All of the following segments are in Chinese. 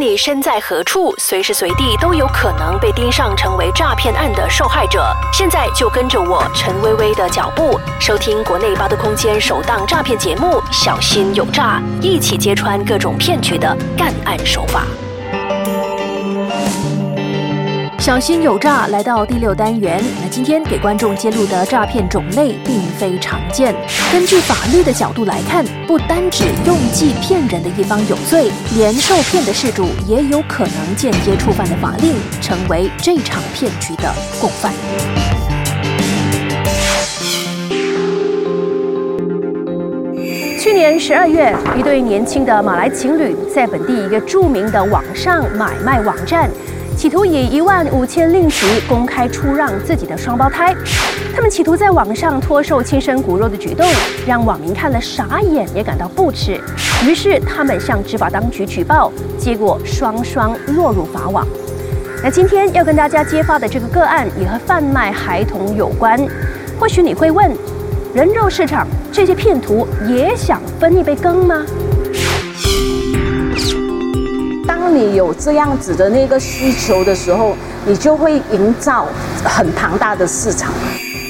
你身在何处，随时随地都有可能被盯上，成为诈骗案的受害者。现在就跟着我陈薇薇的脚步，收听国内八度空间首档诈骗节目《小心有诈》，一起揭穿各种骗局的干案手法。小心有诈，来到第六单元。那今天给观众揭露的诈骗种类并非常见。根据法律的角度来看，不单指用计骗人的一方有罪，连受骗的事主也有可能间接触犯了法令，成为这场骗局的共犯。去年十二月，一对年轻的马来情侣在本地一个著名的网上买卖网站。企图以一万五千令吉公开出让自己的双胞胎，他们企图在网上脱售亲生骨肉的举动，让网民看了傻眼，也感到不耻。于是他们向执法当局举报，结果双双落入法网。那今天要跟大家揭发的这个个案，也和贩卖孩童有关。或许你会问，人肉市场这些骗徒也想分一杯羹吗？你有这样子的那个需求的时候，你就会营造很庞大的市场。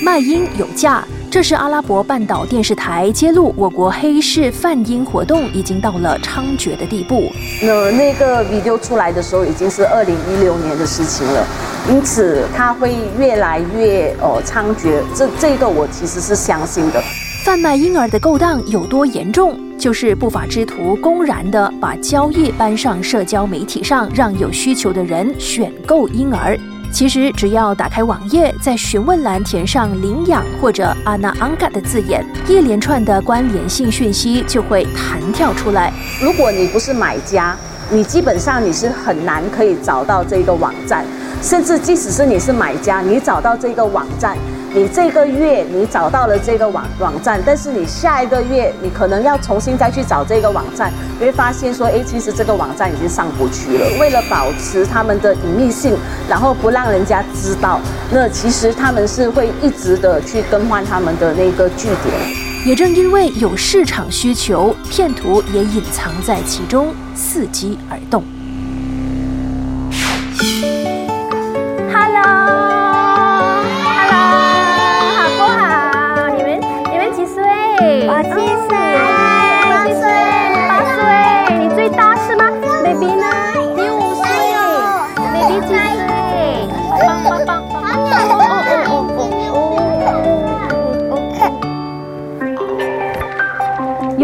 卖淫有价，这是阿拉伯半岛电视台揭露我国黑市贩淫活动已经到了猖獗的地步。那那个 video 出来的时候已经是二零一六年的事情了，因此它会越来越呃猖獗。这这个我其实是相信的。贩卖婴儿的勾当有多严重？就是不法之徒公然的把交易搬上社交媒体上，让有需求的人选购婴儿。其实只要打开网页，在询问栏填上“领养”或者 “ana anga” 的字眼，一连串的关联性讯息就会弹跳出来。如果你不是买家，你基本上你是很难可以找到这个网站。甚至即使是你是买家，你找到这个网站。你这个月你找到了这个网网站，但是你下一个月你可能要重新再去找这个网站，你会发现说，哎，其实这个网站已经上不去了。为了保持他们的隐秘性，然后不让人家知道，那其实他们是会一直的去更换他们的那个据点。也正因为有市场需求，骗徒也隐藏在其中，伺机而动。八岁，八岁，八岁，你最大是吗？b y 呢？你五岁，b y 几岁？八八八八八哦哦哦哦哦哦！八八八八八八八八八八八八八八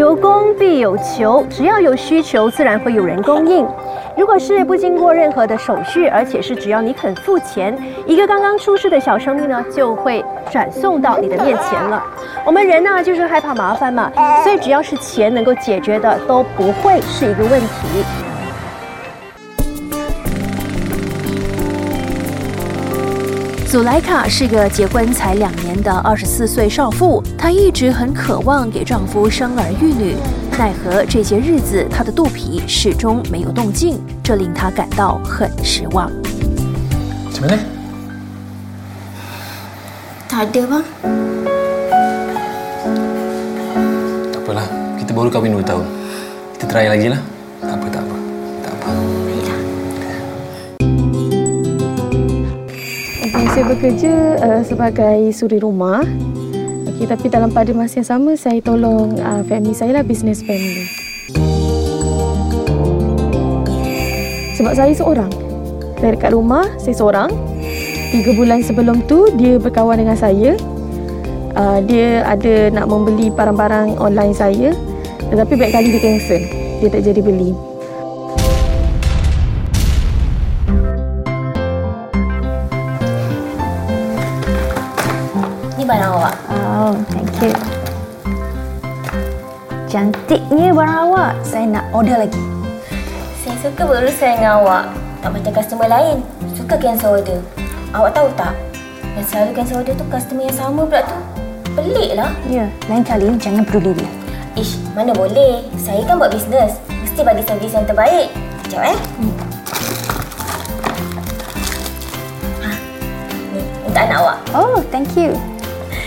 八八八如果是不经过任何的手续，而且是只要你肯付钱，一个刚刚出世的小生命呢，就会转送到你的面前了。我们人呢，就是害怕麻烦嘛，所以只要是钱能够解决的，都不会是一个问题。祖莱卡是个结婚才两年的二十四岁少妇，她一直很渴望给丈夫生儿育女。奈何这些日子，他的肚皮始终没有动静，这令他感到很失望。怎么了？打电话。阿婆啦，我们刚结婚多天，再 try 啦，阿婆，阿婆，阿婆。我今天去工作，呃，作为家事。lelaki tapi dalam pada masa yang sama saya tolong uh, family saya lah business family. Sebab saya seorang. Saya dekat rumah, saya seorang. Tiga bulan sebelum tu dia berkawan dengan saya. Uh, dia ada nak membeli barang-barang online saya. Tetapi banyak kali dia cancel. Dia tak jadi beli. Oh, thank you. Cantiknya barang awak. Saya nak order lagi. Saya suka berurusan dengan awak. Tak macam customer lain. Suka cancel order. Awak tahu tak? Yang selalu cancel order tu customer yang sama pula tu. Pelik lah. Ya, yeah, lain kali jangan peduli dia. Ish, mana boleh. Saya kan buat bisnes. Mesti bagi servis yang terbaik. Sekejap eh. Hmm. Untuk ah, anak awak. Oh, thank you.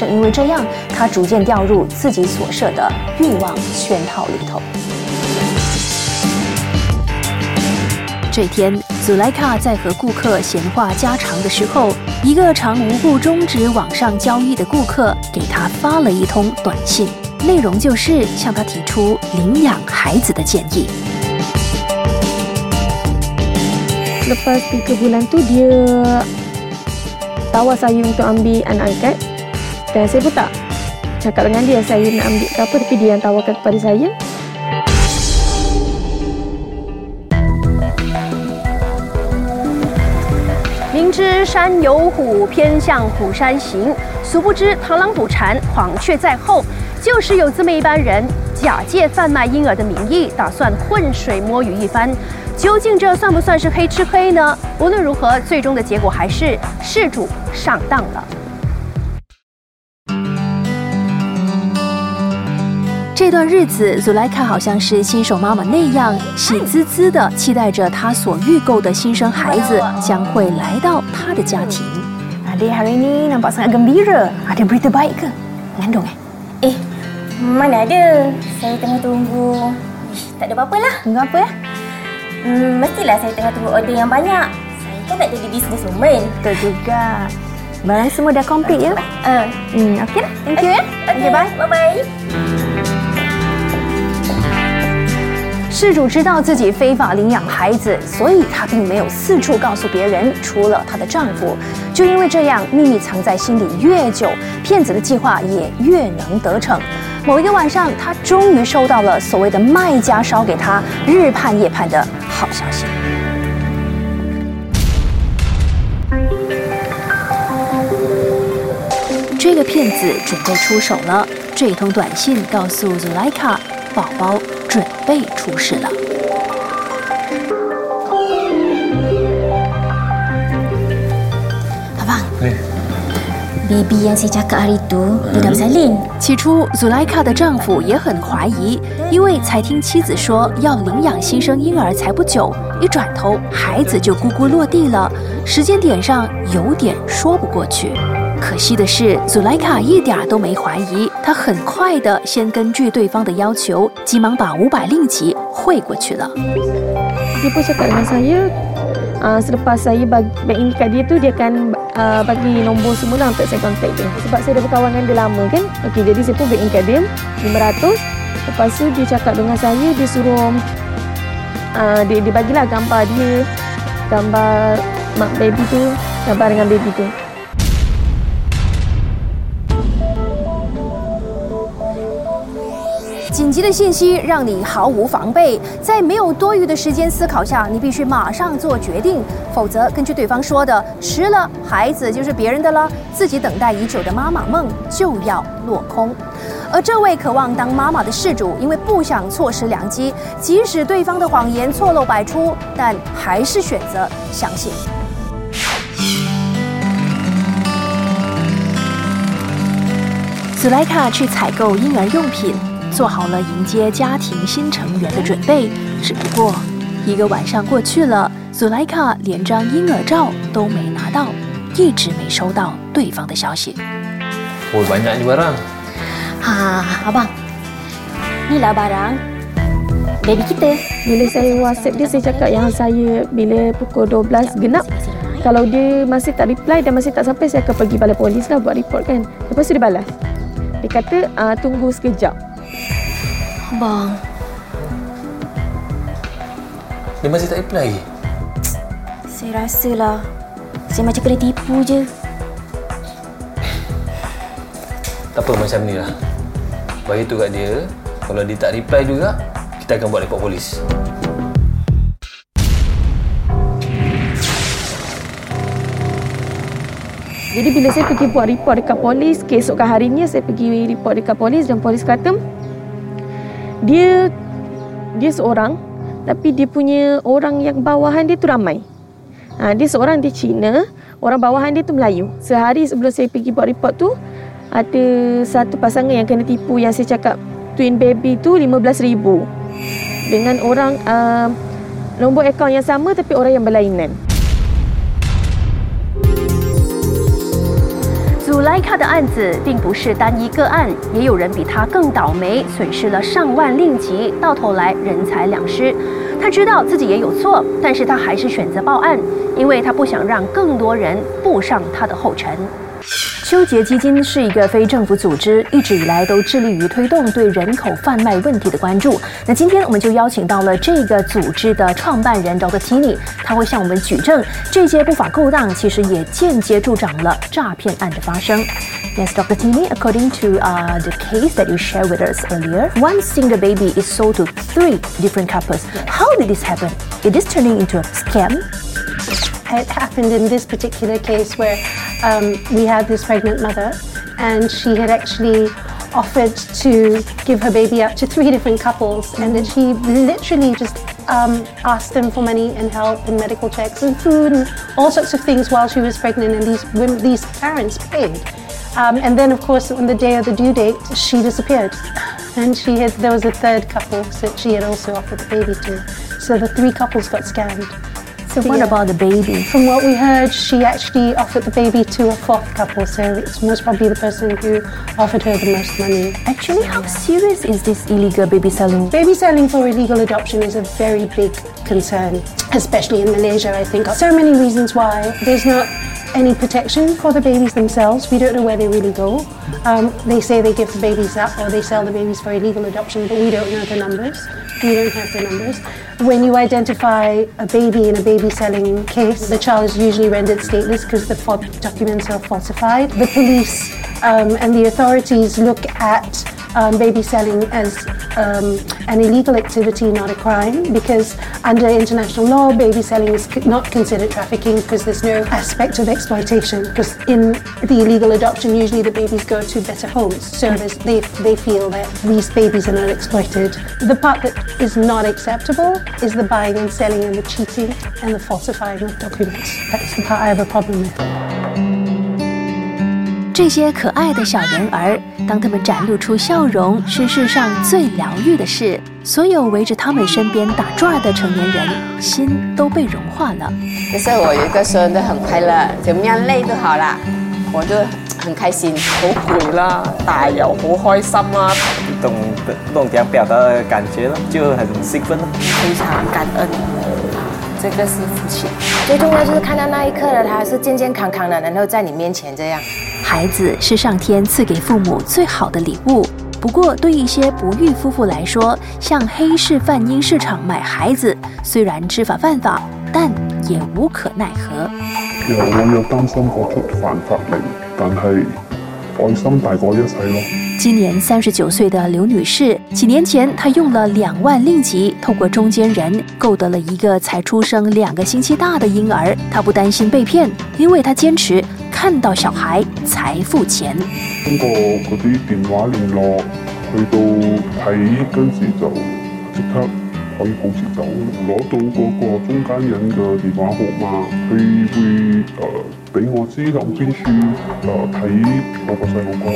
正因为这样，他逐渐掉入自己所设的欲望圈套里头。这天，祖莱卡在和顾客闲话家常的时候，一个常无故终止网上交易的顾客给他发了一通短信，内容就是向他提出领养孩子的建议。Le pa biru buan tu dia, tawasayung to ambi anangkat. 大家说不妥，你敢跟人家说：“我拍的视频是偷拍的吗？”明知山有虎，偏向虎山行。殊不知螳螂捕蝉，黄雀在后。就是有这么一帮人，假借贩卖婴儿的名义，打算浑水摸鱼一番。究竟这算不算是黑吃黑呢？无论如何，最终的结果还是事主上当了。这段日子，祖莱卡好像是新手妈妈那样，喜滋滋的期待着她所预购的新生孩子将会来到她的家庭。 Adik hari ni nampak sangat gembira. Ada berita baik ke? Mengandung eh? Eh, mana ada. Saya tengah tunggu. Ish, tak ada apa-apa lah. Tunggu apa ya? Hmm, mestilah saya tengah tunggu order yang banyak. Saya kan nak jadi businesswoman. Betul juga. Barang semua dah komplit ya? Uh, Hmm, okey lah. Thank you ya. okay, bye. Bye-bye. 事主知道自己非法领养孩子，所以她并没有四处告诉别人，除了她的丈夫。就因为这样，秘密藏在心里越久，骗子的计划也越能得逞。某一个晚上，她终于收到了所谓的卖家烧给她日盼夜盼的好消息。这个骗子准备出手了，这通短信告诉 Zuleika，宝宝。准备出世了，爸爸。对。b b y a n g sejak hari t u belum salin。起初，Zuleika 的丈夫也很怀疑，因为才听妻子说要领养新生婴儿才不久，一转头孩子就咕咕落地了，时间点上有点说不过去。可惜的是，祖莱卡一点都没怀疑，他很快的先根据对方的要求，急忙把五百令吉汇过去了。Saya dengan saya, s e l e p a s saya bagi inkadin itu dia akan bagi nombor semula untuk saya c o n t a c a Sebab saya ada pertawanan berlama-lama kan. Okey, jadi saya pun bagi inkadin, lima ratus. Sebab dia cakap dengan saya dia suruh di a dia bagi lah gambar dia gambar mak baby tu, gambar dengan baby tu. 紧急的信息让你毫无防备，在没有多余的时间思考下，你必须马上做决定，否则根据对方说的，迟了孩子就是别人的了，自己等待已久的妈妈梦就要落空。而这位渴望当妈妈的事主，因为不想错失良机，即使对方的谎言错漏百出，但还是选择相信。斯莱卡去采购婴儿用品。做好了迎接家庭新成员的准备。只不过，一个晚上过去了，祖莱卡连张婴儿照都没拿到，一直没收到对方的消息。 oh banyak ni barang. Ha, abang. Inilah barang baby kita. bila saya whatsapp dia saya cakap yang saya bila pukul 12 genap kalau dia masih tak reply dan masih tak sampai saya akan pergi balai polis lah buat report kan lepas tu dia balas dia kata uh, tunggu sekejap Abang. Dia masih tak reply. Saya rasalah. Saya macam kena tipu je. Tak apa macam ni lah. Bagi tu kat dia, kalau dia tak reply juga, kita akan buat report polis. Jadi bila saya pergi buat report dekat polis, keesokan harinya saya pergi report dekat polis dan polis kata, dia dia seorang tapi dia punya orang yang bawahan dia tu ramai. Ha, dia seorang dia Cina, orang bawahan dia tu Melayu. Sehari sebelum saya pergi buat report tu ada satu pasangan yang kena tipu yang saya cakap twin baby tu 15000 dengan orang uh, nombor akaun yang sama tapi orang yang berlainan. 布莱卡的案子并不是单一个案，也有人比他更倒霉，损失了上万令吉，到头来人财两失。他知道自己也有错，但是他还是选择报案，因为他不想让更多人步上他的后尘。纠杰基金是一个非政府组织，一直以来都致力于推动对人口贩卖问题的关注。那今天我们就邀请到了这个组织的创办人 d o r t i n i 他会向我们举证这些不法勾当其实也间接助长了诈骗案的发生。m e r o b r t i n i according to uh the case that you shared with us earlier, one single baby is sold to three different couples. How did this happen? Is this turning into a scam? It happened in this particular case where. um, we had this pregnant mother, and she had actually offered to give her baby up to three different couples, and then she literally just um, asked them for money and help and medical checks and food and all sorts of things while she was pregnant, and these women, these parents paid. Um, and then, of course, on the day of the due date, she disappeared, and she had there was a third couple that she had also offered the baby to, so the three couples got scammed. So what about the baby? From what we heard, she actually offered the baby to a fourth couple, so it's most probably the person who offered her the most money. Actually, how serious is this illegal baby selling? Baby selling for illegal adoption is a very big concern, especially in Malaysia, I think. So many reasons why. There's not any protection for the babies themselves. We don't know where they really go. Um, they say they give the babies up or they sell the babies for illegal adoption, but we don't know the numbers. We don't have the numbers. When you identify a baby in a baby baby selling case. The child is usually rendered stateless because the documents are falsified. The police um, and the authorities look at um, baby selling as um, an illegal activity, not a crime, because under international law, baby selling is not considered trafficking because there's no aspect of exploitation. Because in the illegal adoption, usually the babies go to better homes, so they, they feel that these babies are not exploited. The part that is not acceptable is the buying and selling and the cheating and the falsifying of documents. That's the part I have a problem with. 这些可爱的小人儿，当他们展露出笑容，是世上最疗愈的事。所有围着他们身边打转的成年人，心都被融化了。就是我一个孙子很快乐，就样累都好啦，我就很开心，好攰啦，但又好开心啊，不懂不懂点表达感觉了，就很兴奋，非常感恩。这个是福气，最重要就是看到那一刻的他是健健康康的，然后在你面前这样。孩子是上天赐给父母最好的礼物。不过对一些不育夫妇来说，向黑市贩婴市场买孩子，虽然知法犯法，但也无可奈何。有我有担心我触犯法令，但系。爱心大过一切咯！今年三十九岁的刘女士，几年前她用了两万令吉，透过中间人购得了一个才出生两个星期大的婴儿。她不担心被骗，因为她坚持看到小孩才付钱。通过嗰啲电话联络，去到睇，跟住就即刻可以保持走，攞到嗰个中间人嘅电话号码，佢会诶。俾我之后边去啊睇我个细路哥。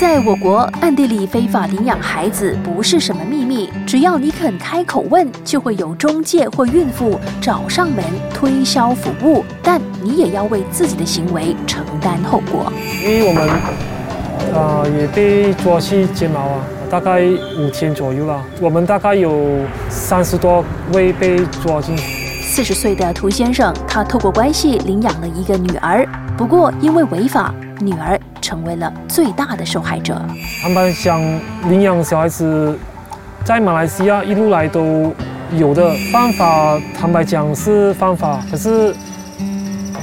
在我国，暗地里非法领养孩子不是什么秘密，只要你肯开口问，就会有中介或孕妇找上门推销服务。但你也要为自己的行为承担后果。因为我们啊，也被抓去剪毛啊，大概五天左右啦。我们大概有三十多位被抓进。四十岁的涂先生，他透过关系领养了一个女儿，不过因为违法，女儿成为了最大的受害者。坦白讲，领养小孩子在马来西亚一路来都有的犯法，坦白讲是犯法。可是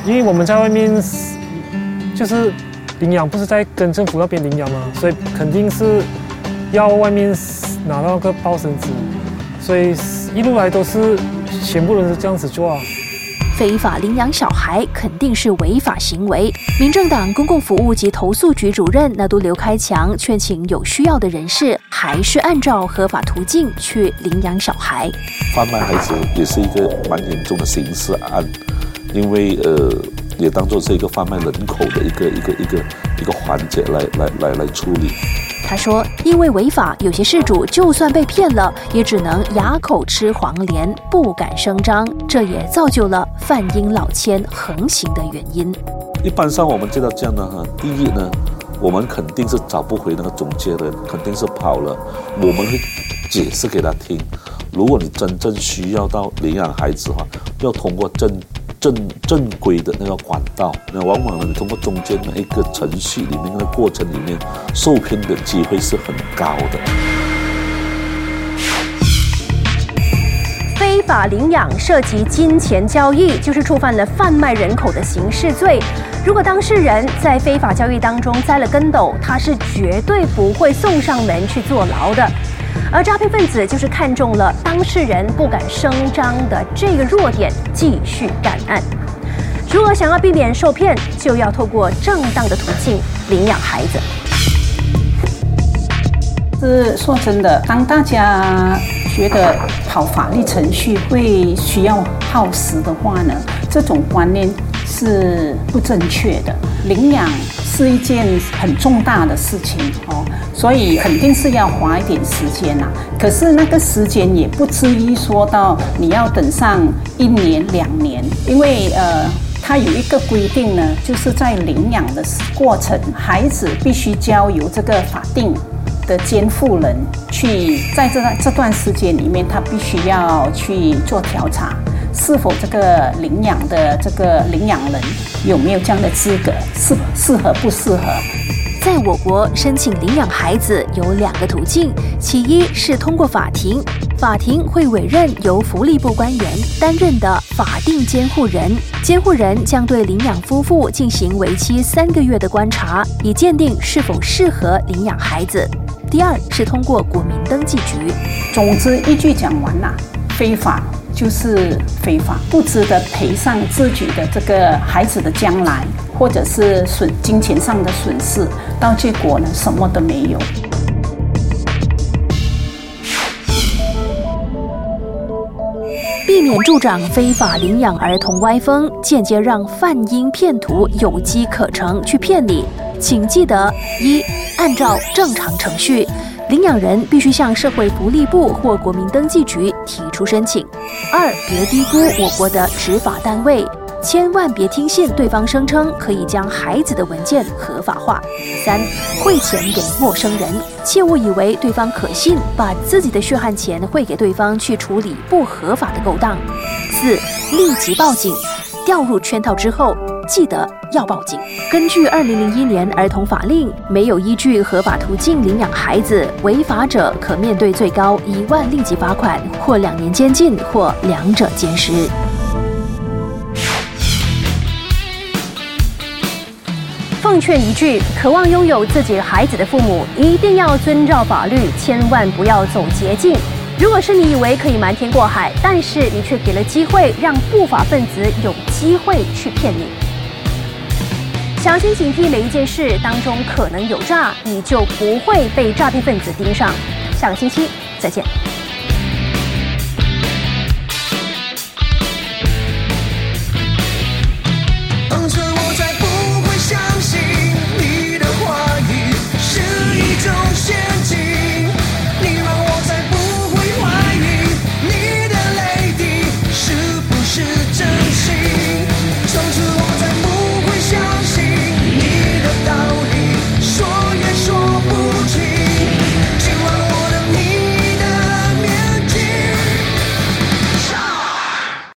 因为我们在外面就是领养，不是在跟政府那边领养嘛，所以肯定是要外面拿到个包生纸，所以一路来都是。全部人是这样子做啊！非法领养小孩肯定是违法行为。民政党公共服务及投诉局主任那都刘开强劝请有需要的人士，还是按照合法途径去领养小孩。贩卖孩子也是一个蛮严重的刑事案，因为呃。也当做是一个贩卖人口的一个一个一个一个环节来来来来处理。他说，因为违法，有些事主就算被骗了，也只能哑口吃黄连，不敢声张。这也造就了贩婴老千横行的原因。一般上我们接到这样的哈，第一呢，我们肯定是找不回那个中介的，肯定是跑了。我们会解释给他听，如果你真正需要到领养孩子的话，要通过证。正正规的那个管道，那往往呢，你通过中间的一个程序里面那个过程里面受骗的机会是很高的。非法领养涉及金钱交易，就是触犯了贩卖人口的刑事罪。如果当事人在非法交易当中栽了跟斗，他是绝对不会送上门去坐牢的。而诈骗分子就是看中了当事人不敢声张的这个弱点，继续办案。如果想要避免受骗，就要透过正当的途径领养孩子。是说真的，当大家觉得跑法律程序会需要耗时的话呢，这种观念。是不正确的。领养是一件很重大的事情哦，所以肯定是要花一点时间呐。可是那个时间也不至于说到你要等上一年两年，因为呃，它有一个规定呢，就是在领养的过程，孩子必须交由这个法定的监护人去，在这段这段时间里面，他必须要去做调查。是否这个领养的这个领养人有没有这样的资格？适适合不适合？在我国申请领养孩子有两个途径，其一是通过法庭，法庭会委任由福利部官员担任的法定监护人，监护人将对领养夫妇进行为期三个月的观察，以鉴定是否适合领养孩子。第二是通过国民登记局。总之，一句讲完了，非法。就是非法，不值得赔上自己的这个孩子的将来，或者是损金钱上的损失，到结果呢什么都没有。避免助长非法领养儿童歪风，间接让贩婴骗徒有机可乘去骗你，请记得一按照正常程序。领养人必须向社会福利部或国民登记局提出申请。二，别低估我国的执法单位，千万别听信对方声称可以将孩子的文件合法化。三，汇钱给陌生人，切勿以为对方可信，把自己的血汗钱汇给对方去处理不合法的勾当。四，立即报警，掉入圈套之后。记得要报警。根据《二零零一年儿童法令》，没有依据合法途径领养孩子，违法者可面对最高一万令吉罚款，或两年监禁，或两者兼施。奉劝一句：渴望拥有自己孩子的父母，一定要遵照法律，千万不要走捷径。如果是你以为可以瞒天过海，但是你却给了机会，让不法分子有机会去骗你。小心警惕，每一件事当中可能有诈，你就不会被诈骗分子盯上。下个星期再见。